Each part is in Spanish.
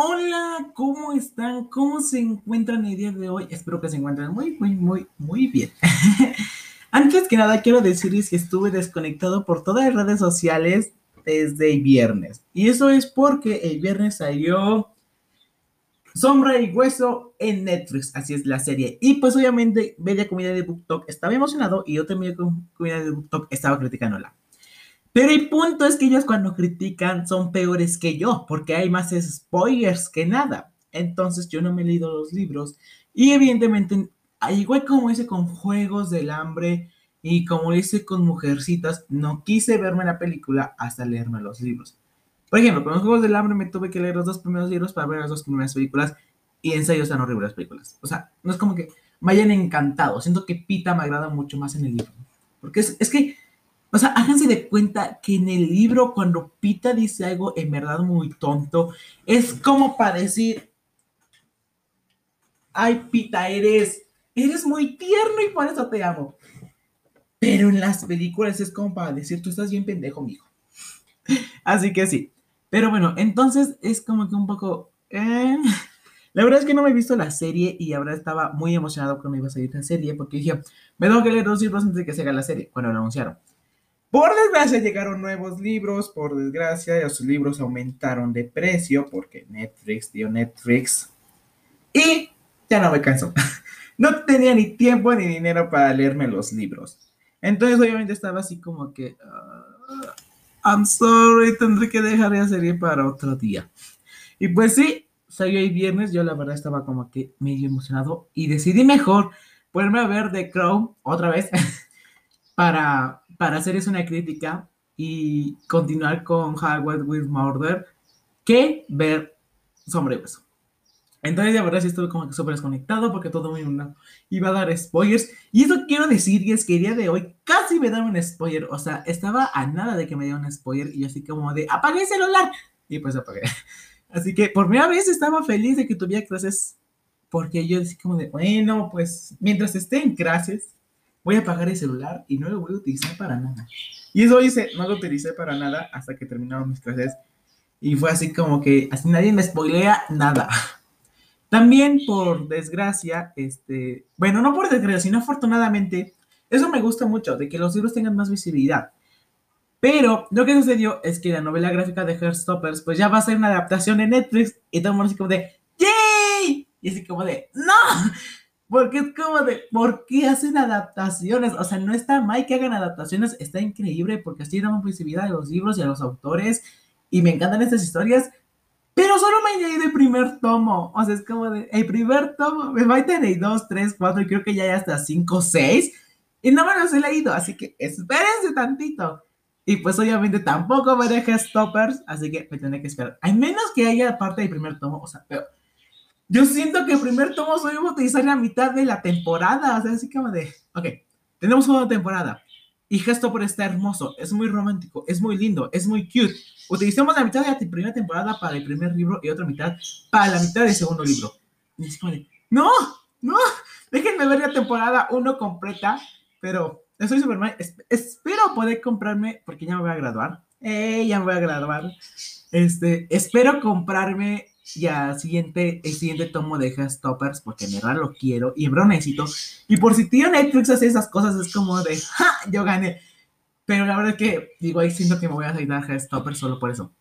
Hola, ¿cómo están? ¿Cómo se encuentran el día de hoy? Espero que se encuentren muy, muy, muy, muy bien. Antes que nada, quiero decirles que estuve desconectado por todas las redes sociales desde el viernes. Y eso es porque el viernes salió Sombra y Hueso en Netflix, así es la serie. Y pues obviamente media comunidad de BookTok estaba emocionado y otra media comunidad de BookTok estaba criticándola. Pero el punto es que ellos cuando critican son peores que yo, porque hay más spoilers que nada. Entonces yo no me he leído los libros y evidentemente, igual como hice con Juegos del Hambre y como hice con Mujercitas, no quise verme la película hasta leerme los libros. Por ejemplo, con los Juegos del Hambre me tuve que leer los dos primeros libros para ver las dos primeras películas y en serio están horribles las películas. O sea, no es como que me hayan encantado. Siento que Pita me agrada mucho más en el libro. Porque es, es que o sea, háganse de cuenta que en el libro cuando Pita dice algo en verdad muy tonto, es como para decir, ay Pita, eres, eres muy tierno y por eso te amo. Pero en las películas es como para decir, tú estás bien pendejo, mijo. Así que sí. Pero bueno, entonces es como que un poco... Eh, la verdad es que no me he visto la serie y ahora estaba muy emocionado cuando iba a salir la serie porque dije, me tengo que leer dos libros antes de que se haga la serie, cuando lo anunciaron. Por desgracia llegaron nuevos libros, por desgracia los libros aumentaron de precio porque Netflix dio Netflix y ya no me canso. No tenía ni tiempo ni dinero para leerme los libros. Entonces obviamente estaba así como que, uh, I'm sorry, tendré que dejar la serie para otro día. Y pues sí, salió el viernes, yo la verdad estaba como que medio emocionado y decidí mejor ponerme a ver The Crow otra vez para para hacerles una crítica y continuar con Howard with Murder que ver Sombra y Hueso. Entonces, la verdad, sí estuve como súper desconectado porque todo el mundo iba a dar spoilers. Y eso quiero decir, y es que el día de hoy casi me daban un spoiler. O sea, estaba a nada de que me dieran un spoiler y así como de apagué el celular. Y pues apagué. Así que por primera vez estaba feliz de que tuviera clases porque yo decía como de, bueno, pues mientras esté en clases, voy a apagar el celular y no lo voy a utilizar para nada. Y eso hice, no lo utilicé para nada hasta que terminaron mis clases. Y fue así como que así nadie me spoilea nada. También por desgracia, este, bueno, no por desgracia, sino afortunadamente, eso me gusta mucho, de que los libros tengan más visibilidad. Pero lo que sucedió es que la novela gráfica de Heartstoppers, pues ya va a ser una adaptación en Netflix y todo el mundo así como de ¡Yay! Y así como de ¡No! Porque es como de, ¿por qué hacen adaptaciones? O sea, no está mal que hagan adaptaciones, está increíble porque así damos visibilidad a los libros y a los autores y me encantan estas historias, pero solo me leído el primer tomo. O sea, es como de, el primer tomo, me tener dos, tres, cuatro y creo que ya hay hasta cinco, seis y no me los he leído, así que espérense tantito. Y pues obviamente tampoco me deja stoppers, así que me tendré que esperar. Al menos que haya parte del primer tomo, o sea, pero yo siento que el primer tomo soy a utilizar la mitad de la temporada. O sea, así como de, ok, tenemos una temporada. Y Gestopper está hermoso, es muy romántico, es muy lindo, es muy cute. Utilizamos la mitad de la primera temporada para el primer libro y otra mitad para la mitad del segundo libro. Es no, no, déjenme ver la temporada uno completa, pero estoy súper mal. espero poder comprarme, porque ya me voy a graduar. Eh, ya me voy a graduar. Este, espero comprarme ya siguiente, el siguiente tomo de Stoppers porque en verdad lo quiero y en verdad necesito. Y por si tío Netflix hace esas cosas, es como de, ¡ja! Yo gané. Pero la verdad es que, digo, ahí siento que me voy a salir a Stoppers solo por eso.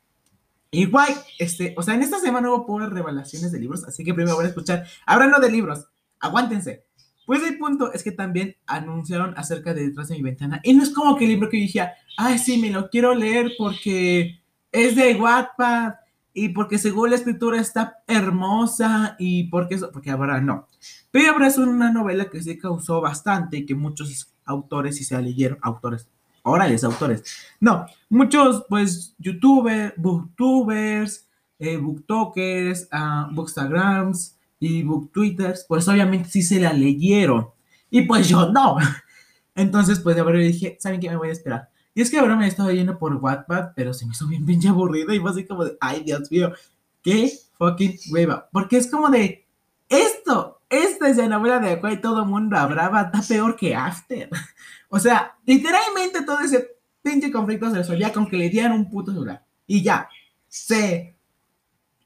Igual, este, o sea, en esta semana hubo pocas revelaciones de libros, así que primero voy a escuchar. Hablando de libros, aguántense. Pues el punto es que también anunciaron acerca de Detrás de mi ventana. Y no es como que el libro que yo dije, ay, sí, me lo quiero leer porque es de Wattpad y porque según la escritura está hermosa y porque porque ahora no. Pero ahora es una novela que se causó bastante y que muchos autores y se leyeron, autores, orales, autores, no, muchos pues youtubers, booktubers, eh, booktokers, uh, bookstagrams y booktwitters, pues obviamente sí se la leyeron y pues yo no. Entonces pues ahora dije, ¿saben qué? Me voy a esperar. Y es que ahora me he estado yendo por Wattpad, pero se me hizo bien pinche aburrido y fue así como de, ay, Dios mío, qué fucking hueva. Porque es como de, esto, esta es la novela de la cual todo el mundo hablaba, está peor que After. O sea, literalmente todo ese pinche conflicto se resolvía con que le dieran un puto celular. Y ya, se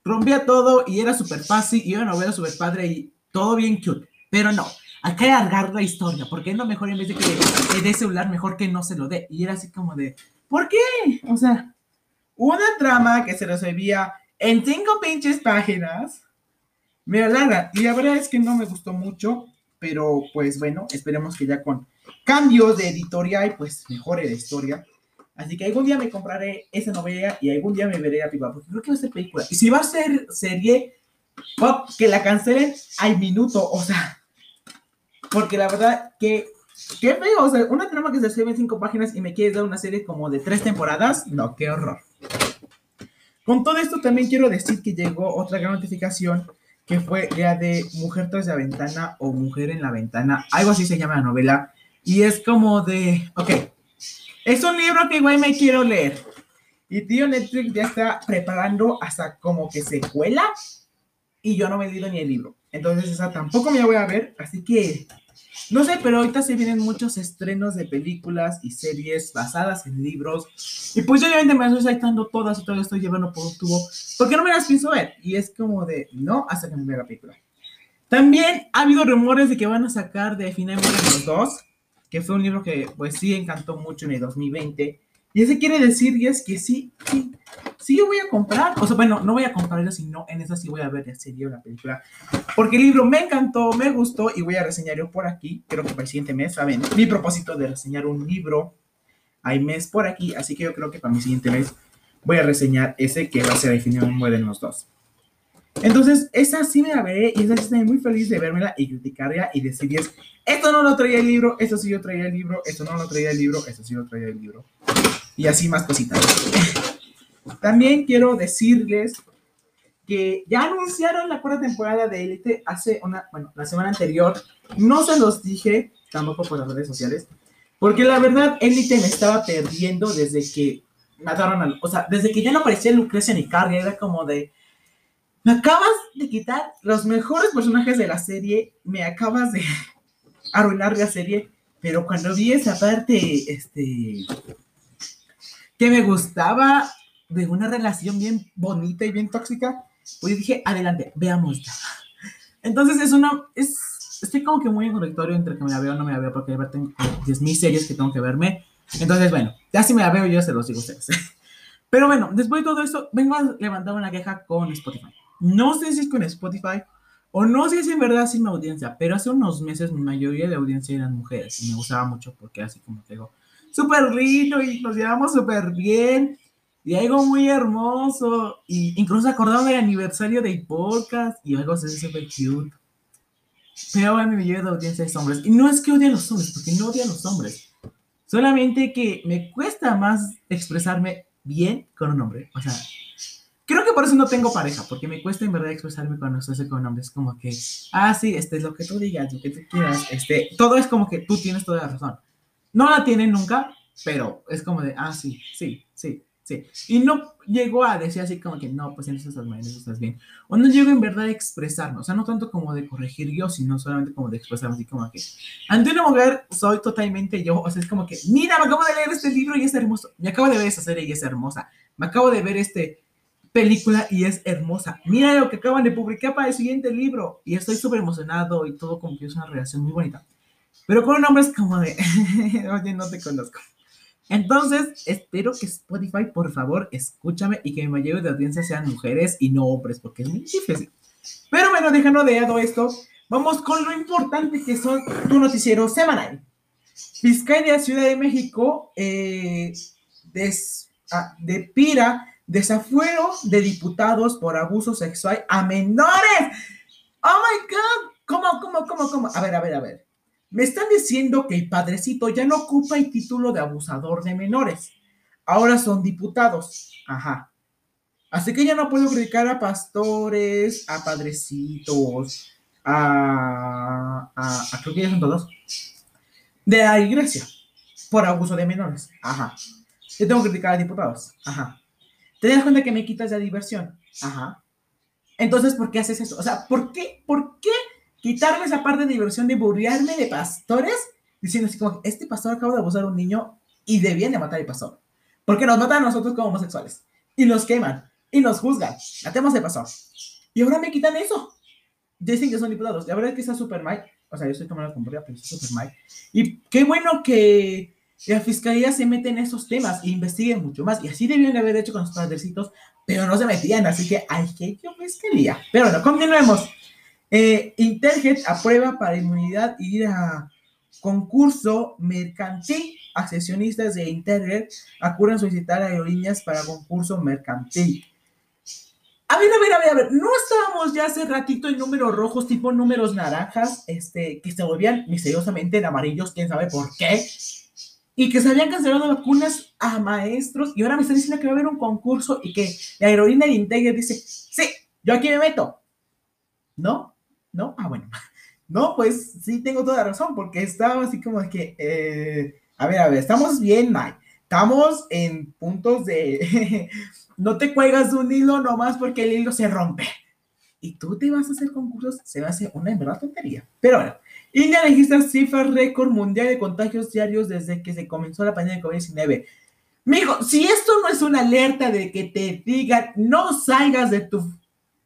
rompía todo y era súper fácil y una novela súper padre y todo bien cute. Pero no, hay que alargar la historia, porque es lo mejor en vez de que le dé celular, mejor que no se lo dé. Y era así como de, ¿por qué? O sea, una trama que se resolvía en cinco pinches páginas, me alarga. Y la verdad es que no me gustó mucho, pero pues bueno, esperemos que ya con cambios de editorial, pues mejore la historia. Así que algún día me compraré esa novela y algún día me veré a pipa, porque creo que va a ser película. Y si va a ser serie, pop, que la cancelen al minuto, o sea, porque la verdad que, qué feo, o sea, una trama que se escribe en cinco páginas y me quieres dar una serie como de tres temporadas, no, qué horror. Con todo esto también quiero decir que llegó otra gran notificación que fue la de Mujer tras la ventana o Mujer en la ventana, algo así se llama la novela, y es como de, ok, es un libro que igual me quiero leer. Y tío Netflix ya está preparando hasta como que secuela y yo no me he leído ni el libro. Entonces esa tampoco me la voy a ver, así que no sé, pero ahorita se vienen muchos estrenos de películas y series basadas en libros. Y pues yo obviamente me estoy saltando todas y todo estoy llevando por un tubo. Porque no me las pienso ver. Y es como de, no, hasta que me vea la película. También ha habido rumores de que van a sacar de Finalmente los dos. Que fue un libro que pues sí encantó mucho en el 2020. Y ese quiere decir, y es que sí, sí, sí yo voy a comprar, o sea, bueno, no voy a comprarlo, sino en esa sí voy a ver la serie o la película, porque el libro me encantó, me gustó y voy a reseñarlo por aquí, creo que para el siguiente mes, ¿saben? Mi propósito de reseñar un libro hay mes por aquí, así que yo creo que para mi siguiente mes voy a reseñar ese que va a ser definido en de los dos. Entonces, esa sí me la veré y esa sí estoy muy feliz de vermela y criticarla y decirles, esto no lo traía el libro, esto sí yo traía el libro, esto no lo traía el libro, esto sí lo traía el libro. Y así más cositas. También quiero decirles que ya anunciaron la cuarta temporada de Elite hace una, bueno, la semana anterior. No se los dije, tampoco por las redes sociales, porque la verdad Elite me estaba perdiendo desde que mataron a, o sea, desde que ya no aparecía Lucrecia ni Carrie, era como de, me acabas de quitar los mejores personajes de la serie, me acabas de arruinar la serie, pero cuando vi esa parte, este, que me gustaba de una relación bien bonita y bien tóxica, pues dije, adelante, veamos Entonces es una, es, estoy como que muy en correctorio entre que me la veo o no me la veo, porque tengo 10.000 series que tengo que verme. Entonces, bueno, ya si me la veo yo se los digo a ustedes. Pero bueno, después de todo esto, vengo a levantar una queja con Spotify. No sé si es con Spotify o no sé si en verdad es mi audiencia, pero hace unos meses mi mayoría de audiencia eran mujeres y me gustaba mucho porque así como que digo, súper lindo y nos llevamos súper bien y algo muy hermoso. Y incluso acordaron del aniversario del podcast y algo así súper cute. Pero bueno, mi mayoría de audiencia es hombres. Y no es que odie a los hombres, porque no odio a los hombres. Solamente que me cuesta más expresarme bien con un hombre. O sea, creo que por eso no tengo pareja, porque me cuesta en verdad expresarme cuando hace con hombres. Como que, ah, sí, este es lo que tú digas, lo que tú quieras. Este, todo es como que tú tienes toda la razón. No la tienen nunca, pero es como de, ah, sí, sí, sí. Sí. Y no llegó a decir así como que no, pues en eso estás estás bien. O no llegó en verdad a expresarme, o sea, no tanto como de corregir yo, sino solamente como de expresarme así como que ante una mujer soy totalmente yo, o sea, es como que, mira, me acabo de leer este libro y es hermoso, me acabo de ver esa serie y es hermosa, me acabo de ver este película y es hermosa, mira lo que acaban de publicar para el siguiente libro y estoy súper emocionado y todo como es una relación muy bonita. Pero con un hombre es como de, oye, no te conozco. Entonces, espero que Spotify, por favor, escúchame y que mi mayoría de audiencia sean mujeres y no hombres, porque es muy difícil. Pero bueno, dejando de lado esto, vamos con lo importante que son tu noticiero semanal. Fiscalía Ciudad de México eh, des, ah, de Pira desafuero de diputados por abuso sexual a menores. Oh my God, ¿cómo, cómo, cómo, cómo? A ver, a ver, a ver. Me están diciendo que el padrecito ya no ocupa el título de abusador de menores. Ahora son diputados. Ajá. Así que ya no puedo criticar a pastores, a padrecitos, a, a, creo que ya son todos, de la iglesia, por abuso de menores. Ajá. Yo tengo que criticar a diputados. Ajá. ¿Te das cuenta que me quitas la diversión? Ajá. Entonces, ¿por qué haces eso? O sea, ¿por qué? ¿Por qué quitarme esa parte de diversión de burriarme de pastores, diciendo así como, este pastor acaba de abusar a un niño y debían de matar al pastor. Porque nos matan a nosotros como homosexuales y nos queman. y nos juzgan. La tema se pasó. Y ahora me quitan eso. Dicen que son diputados. La verdad es que está súper mal. O sea, yo estoy tomando con pero está súper mal. Y qué bueno que la fiscalía se mete en esos temas e investigue mucho más. Y así debían haber hecho con los padrecitos, pero no se metían. Así que hay que fiscalía. Pero bueno, continuemos. Eh, aprueba para inmunidad ir a concurso mercantil. Accesionistas de Interjet acuran solicitar aerolíneas para concurso mercantil. A ver, a ver, a ver, a ver, no estábamos ya hace ratito en números rojos, tipo números naranjas, este, que se volvían misteriosamente en amarillos, quién sabe por qué, y que se habían cancelado vacunas a maestros, y ahora me están diciendo que va a haber un concurso y que la aerolínea de Integra dice, sí, yo aquí me meto. ¿No? ¿No? Ah, bueno. No, pues sí tengo toda la razón, porque estaba así como que, eh, a ver, a ver, estamos bien, Mike. Estamos en puntos de no te cuelgas de un hilo nomás porque el hilo se rompe. Y tú te vas a hacer concursos, se va a hacer una en verdad tontería. Pero bueno, India registra cifras récord mundial de contagios diarios desde que se comenzó la pandemia de COVID-19. Mijo, si esto no es una alerta de que te digan no salgas de tu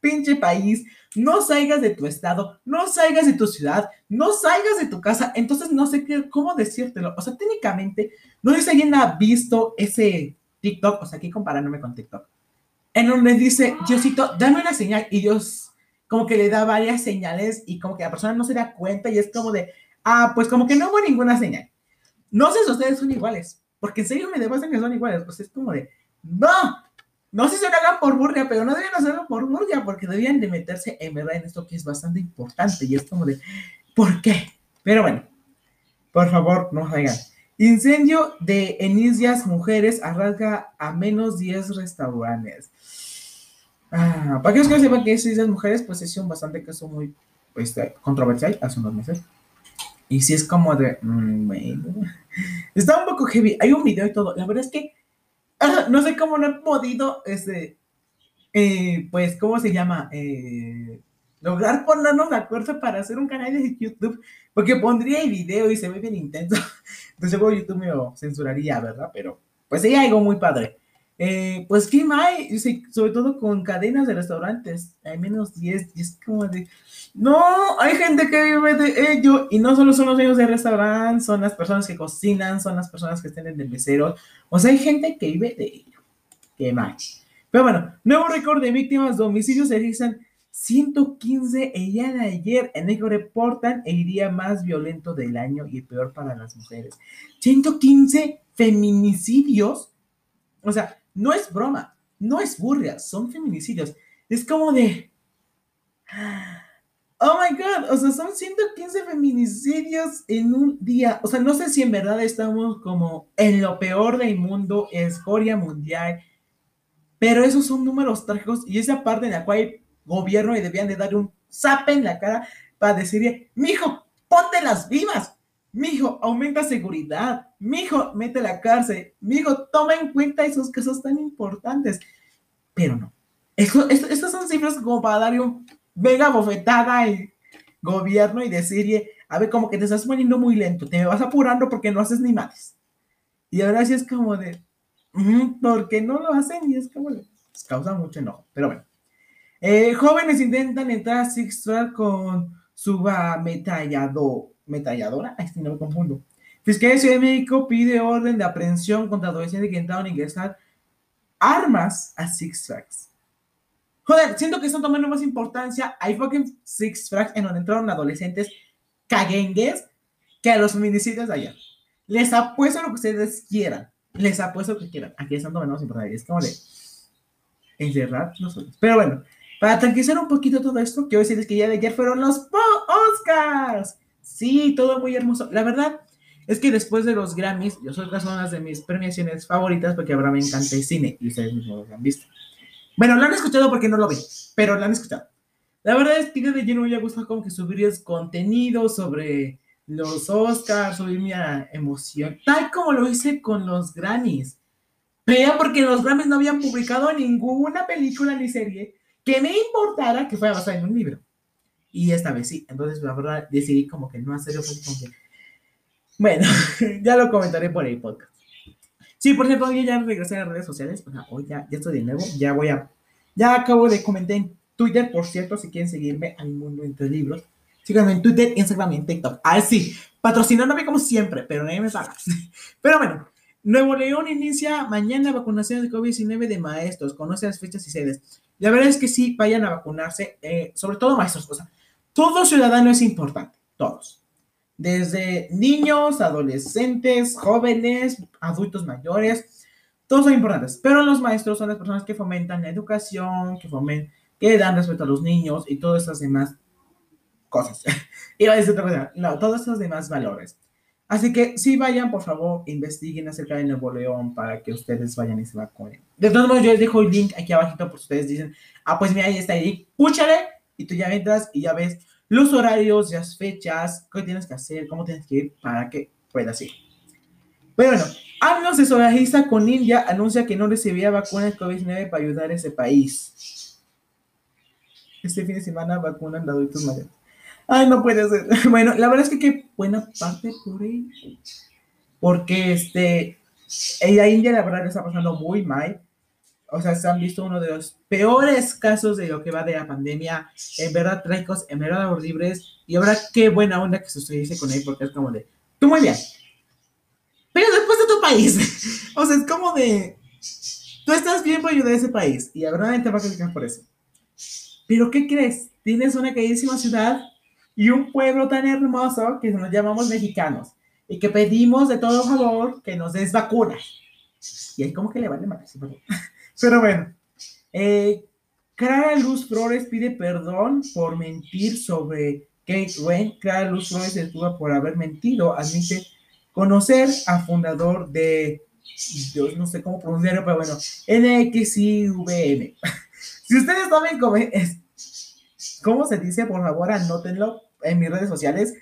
pinche país, no salgas de tu estado, no salgas de tu ciudad, no salgas de tu casa, entonces no sé qué, cómo decírtelo. O sea, técnicamente, no sé si alguien ha visto ese TikTok, o sea, aquí comparándome con TikTok, en donde dice, Diosito, dame una señal, y Dios como que le da varias señales y como que la persona no se da cuenta y es como de, ah, pues como que no hubo ninguna señal. No sé si ustedes son iguales, porque en serio me demuestran que son iguales, pues es como de, no, no sé si se lo hagan por burla, pero no deben hacerlo por burla, porque debían de meterse en verdad en esto que es bastante importante y es como de, ¿por qué? Pero bueno, por favor, no hagan. Incendio de Enisias Mujeres arrasga a menos 10 restaurantes. Ah, para aquellos que no sepan que es Mujeres, pues es un bastante caso muy pues, controversial hace unos meses. Y si es como de. Mm, está un poco heavy. Hay un video y todo. La verdad es que. No sé cómo no he podido. Este, eh, pues, ¿cómo se llama? Eh, lograr ponernos de acuerdo para hacer un canal de YouTube. Porque pondría el video y se ve bien intenso. Entonces, luego YouTube me lo censuraría, ¿verdad? Pero, pues sería algo muy padre. Eh, pues, ¿qué hay? Sobre todo con cadenas de restaurantes. Hay menos 10. Y es como de. No, hay gente que vive de ello. Y no solo son los dueños de restaurante, son las personas que cocinan, son las personas que estén en el mesero. O sea, hay gente que vive de ello. ¿Qué más? Pero bueno, nuevo récord de víctimas de se realizan 115 el día de ayer. En ello reportan el día más violento del año y peor para las mujeres. 115 feminicidios. O sea, no es broma, no es burria, son feminicidios. Es como de. Oh my God, o sea, son 115 feminicidios en un día. O sea, no sé si en verdad estamos como en lo peor del mundo, escoria mundial, pero esos son números trágicos y esa parte en la cual gobierno y debían de darle un zap en la cara para decirle, mijo, ponte las vivas, mijo, aumenta seguridad, mijo, mete la cárcel, mijo, toma en cuenta esos casos tan importantes. Pero no. estas son cifras como para darle un mega bofetada al gobierno y decirle, a ver, como que te estás poniendo muy lento, te vas apurando porque no haces ni más. Y ahora sí es como de, ¿por qué no lo hacen? Y es como, de, pues, causa mucho enojo. Pero bueno. Eh, jóvenes intentan entrar a Six con su ametrallador, metalladora. Ay, no me confundo. Fiscalía de Ciudad de México pide orden de aprehensión contra adolescentes que intentaron ingresar armas a Six Flags. Joder, siento que están tomando más importancia hay fucking Six Flags en donde entraron adolescentes caguengues que a los feminicidios de allá. Les apuesto lo que ustedes quieran. Les apuesto lo que quieran. Aquí están tomando más importancia. Es como de encerrar los ojos. Pero bueno, para tranquilizar un poquito todo esto, quiero decirles que ya de ayer fueron los Oscars. Sí, todo muy hermoso. La verdad es que después de los Grammys, yo soy una de mis premiaciones favoritas porque ahora me encanta el cine y ustedes mismos lo han visto. Bueno, lo han escuchado porque no lo vi, pero lo han escuchado. La verdad es que de lleno me ha gustado como que subir contenido sobre los Oscars, subir mi emoción, tal como lo hice con los Grammys. Pero porque los Grammys no habían publicado ninguna película ni serie que me importara que fuera basada en un libro. Y esta vez sí. Entonces, la verdad, decidí como que no hacerlo como Bueno, ya lo comentaré por el podcast. Sí, por cierto, hoy ya regresé a las redes sociales. O sea, hoy ya, ya estoy de nuevo. Ya voy a Ya acabo de comentar en Twitter, por cierto, si quieren seguirme al mundo entre libros. Síganme en Twitter, Instagram y en TikTok. Ah, sí, patrocinándome como siempre, pero nadie me paga. Pero bueno, Nuevo León inicia mañana vacunación de COVID-19 de maestros. Conoce las fechas y sedes. La verdad es que sí, vayan a vacunarse, eh, sobre todo maestros. O sea, todo ciudadano es importante, todos. Desde niños, adolescentes, jóvenes, adultos mayores, todos son importantes. Pero los maestros son las personas que fomentan la educación, que fomentan, que dan respeto a los niños y todas esas demás cosas. Iba a decir otra cosa, no, todos esos demás valores. Así que si vayan, por favor, investiguen acerca de Nuevo León para que ustedes vayan y se vacunen. De todos modos, yo les dejo el link aquí abajito por si ustedes dicen, ah, pues mira, ahí está el link, púchale y tú ya entras y ya ves los horarios, las fechas, qué tienes que hacer, cómo tienes que ir para que puedas ir. Pero bueno, años de solidariza con India anuncia que no recibía vacunas COVID-19 para ayudar a ese país. Este fin de semana vacunan a adultos mayores. Ay, no puede ser. Bueno, la verdad es que qué buena parte por ahí. Porque este, la India la verdad está pasando muy mal. O sea, se han visto uno de los peores casos de lo que va de la pandemia. En verdad trágicos, en verdad horribles. Y ahora qué buena onda que se dice con él, porque es como de, tú muy bien. Pero después de tu país. o sea, es como de, tú estás bien por ayudar a ese país. Y ahora te va a criticar por eso. Pero ¿qué crees? Tienes una queridísima ciudad y un pueblo tan hermoso que nos llamamos mexicanos y que pedimos de todo favor que nos des vacunas. Y ahí como que le vale más. Pero bueno, eh, Clara Luz Flores pide perdón por mentir sobre Kate Wayne. Clara Luz Flores se estuvo por haber mentido. Admite conocer al fundador de, Dios no sé cómo pronunciarlo, pero bueno, NXIVM. si ustedes saben cómo, cómo se dice, por favor, anótenlo en mis redes sociales,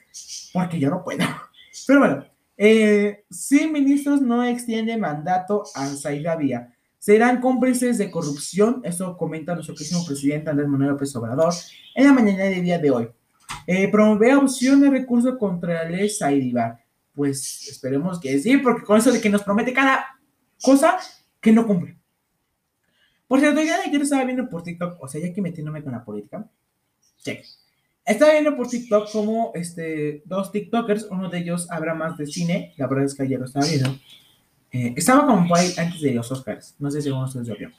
porque yo no puedo. Pero bueno, eh, si ministros no extienden mandato a Zaira Vía, serán cómplices de corrupción, eso comenta nuestro querido presidente Andrés Manuel López Obrador en la mañana del día de hoy. Eh, promover opción de recurso contra la ley. Pues esperemos que sí, porque con eso de que nos promete cada cosa que no cumple. Por cierto, ya ayer estaba viendo por TikTok, o sea, ya que metiéndome con la política, check. Estaba viendo por TikTok como este, dos TikTokers, uno de ellos habla más de cine, la verdad es que ayer lo estaba viendo. Eh, estaba por ahí antes de los Oscars, no sé si uno de ustedes lo vio.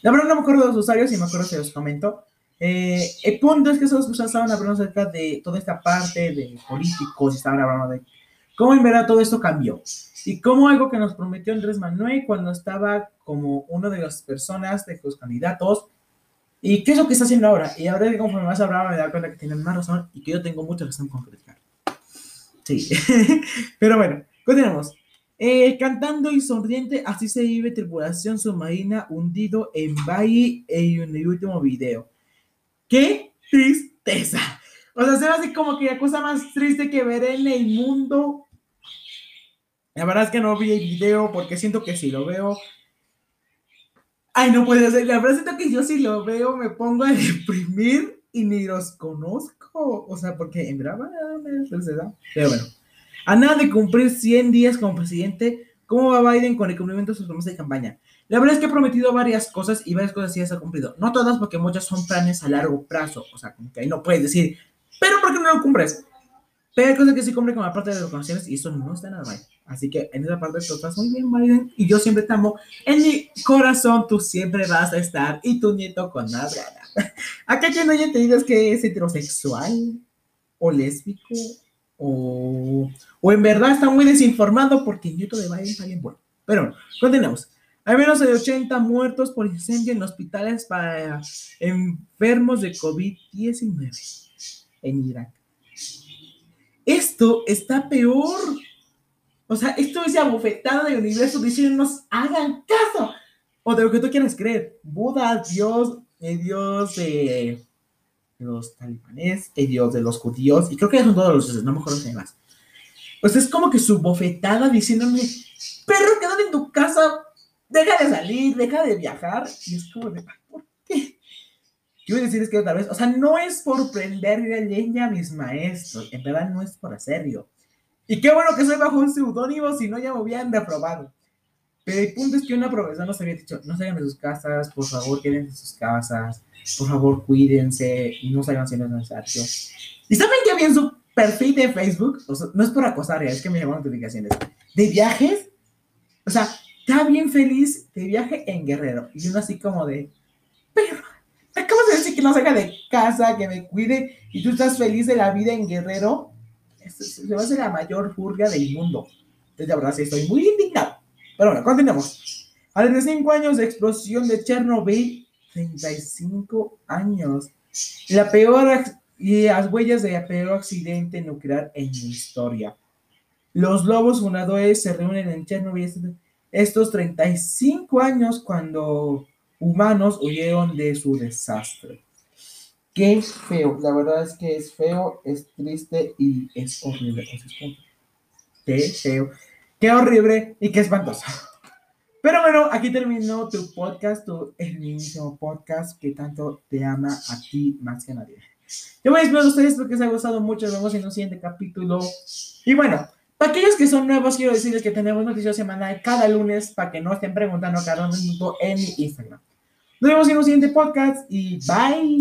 la verdad no me acuerdo de los usuarios y me acuerdo si los comento. Eh, el punto es que esos personas estaban hablando acerca de toda esta parte de políticos, estaban hablando de cómo en verdad todo esto cambió. Y cómo algo que nos prometió Andrés Manuel cuando estaba como uno de las personas de los candidatos ¿Y qué es lo que está haciendo ahora? Y ahora conforme más hablaba me da cuenta que tienen más razón y que yo tengo mucha razón con criticar. Sí. Pero bueno, continuamos. Eh, cantando y sonriente, así se vive tripulación submarina hundido en Bahía en el último video. ¡Qué tristeza! O sea, se así como que la cosa más triste que veré en el mundo. La verdad es que no vi el video porque siento que si lo veo Ay, no puede ser. La verdad es que yo si lo veo me pongo a deprimir y ni los conozco. O sea, porque en verdad Pero bueno, a nada de cumplir 100 días como presidente, ¿cómo va Biden con el cumplimiento de sus promesas de campaña? La verdad es que ha prometido varias cosas y varias cosas sí se ha cumplido. No todas, porque muchas son planes a largo plazo. O sea, como que ahí no puedes decir, pero ¿por qué no lo cumples? Pero hay cosas que sí cumplen como la parte de las donaciones y eso no está nada mal. Así que en esa parte tú estás muy bien, Biden. Y yo siempre te amo. En mi corazón tú siempre vas a estar. Y tu nieto con ganas. Acá que no haya te digas que es heterosexual o lésbico o, o en verdad está muy desinformado porque el nieto de Biden está bien bueno. Pero continuemos. Hay menos de 80 muertos por incendio en hospitales para enfermos de COVID-19 en Irak. Esto está peor o sea, esto es abofetada del universo diciéndonos, hagan caso. O de lo que tú quieras creer. Buda, Dios, el Dios de los talibanes, el Dios de los judíos, y creo que son todos los dioses, no me acuerdo más. Pues es como que su bofetada diciéndome, perro, quédate en tu casa, deja de salir, deja de viajar. Y es como de, ¿por qué? Quiero decir que otra vez, o sea, no es por prenderle leña a mis maestros, en verdad no es por hacerlo y qué bueno que soy bajo un seudónimo, si no ya me hubieran reprobado. Pero el punto es que una profesora nos había dicho, no salgan de sus casas, por favor, quédense en sus casas, por favor, cuídense y no salgan si no es necesario. ¿Y saben que había en su perfil de Facebook? O sea, no es por acosar, es que me llamaron notificaciones. De viajes, o sea, está bien feliz de viaje en Guerrero. Y uno así como de, pero, acabas de decir que no salga de casa, que me cuide, y tú estás feliz de la vida en Guerrero. Se va a hacer la mayor furga del mundo. Entonces, la verdad, sí, estoy muy indignado. Pero bueno, continuemos. A 35 años de explosión de Chernobyl, 35 años. La peor y las huellas de peor accidente nuclear en la historia. Los lobos fundadores se reúnen en Chernobyl estos 35 años cuando humanos huyeron de su desastre. Qué feo, la verdad es que es feo, es triste y es horrible. Qué feo, qué horrible y qué espantoso. Pero bueno, aquí terminó tu podcast, tu, mismo podcast que tanto te ama a ti más que a nadie. Yo me despido de ustedes porque les ha gustado mucho. Nos vemos en un siguiente capítulo. Y bueno, para aquellos que son nuevos, quiero decirles que tenemos noticias semanal cada lunes para que no estén preguntando cada minuto en mi Instagram. Nos vemos en un siguiente podcast y bye.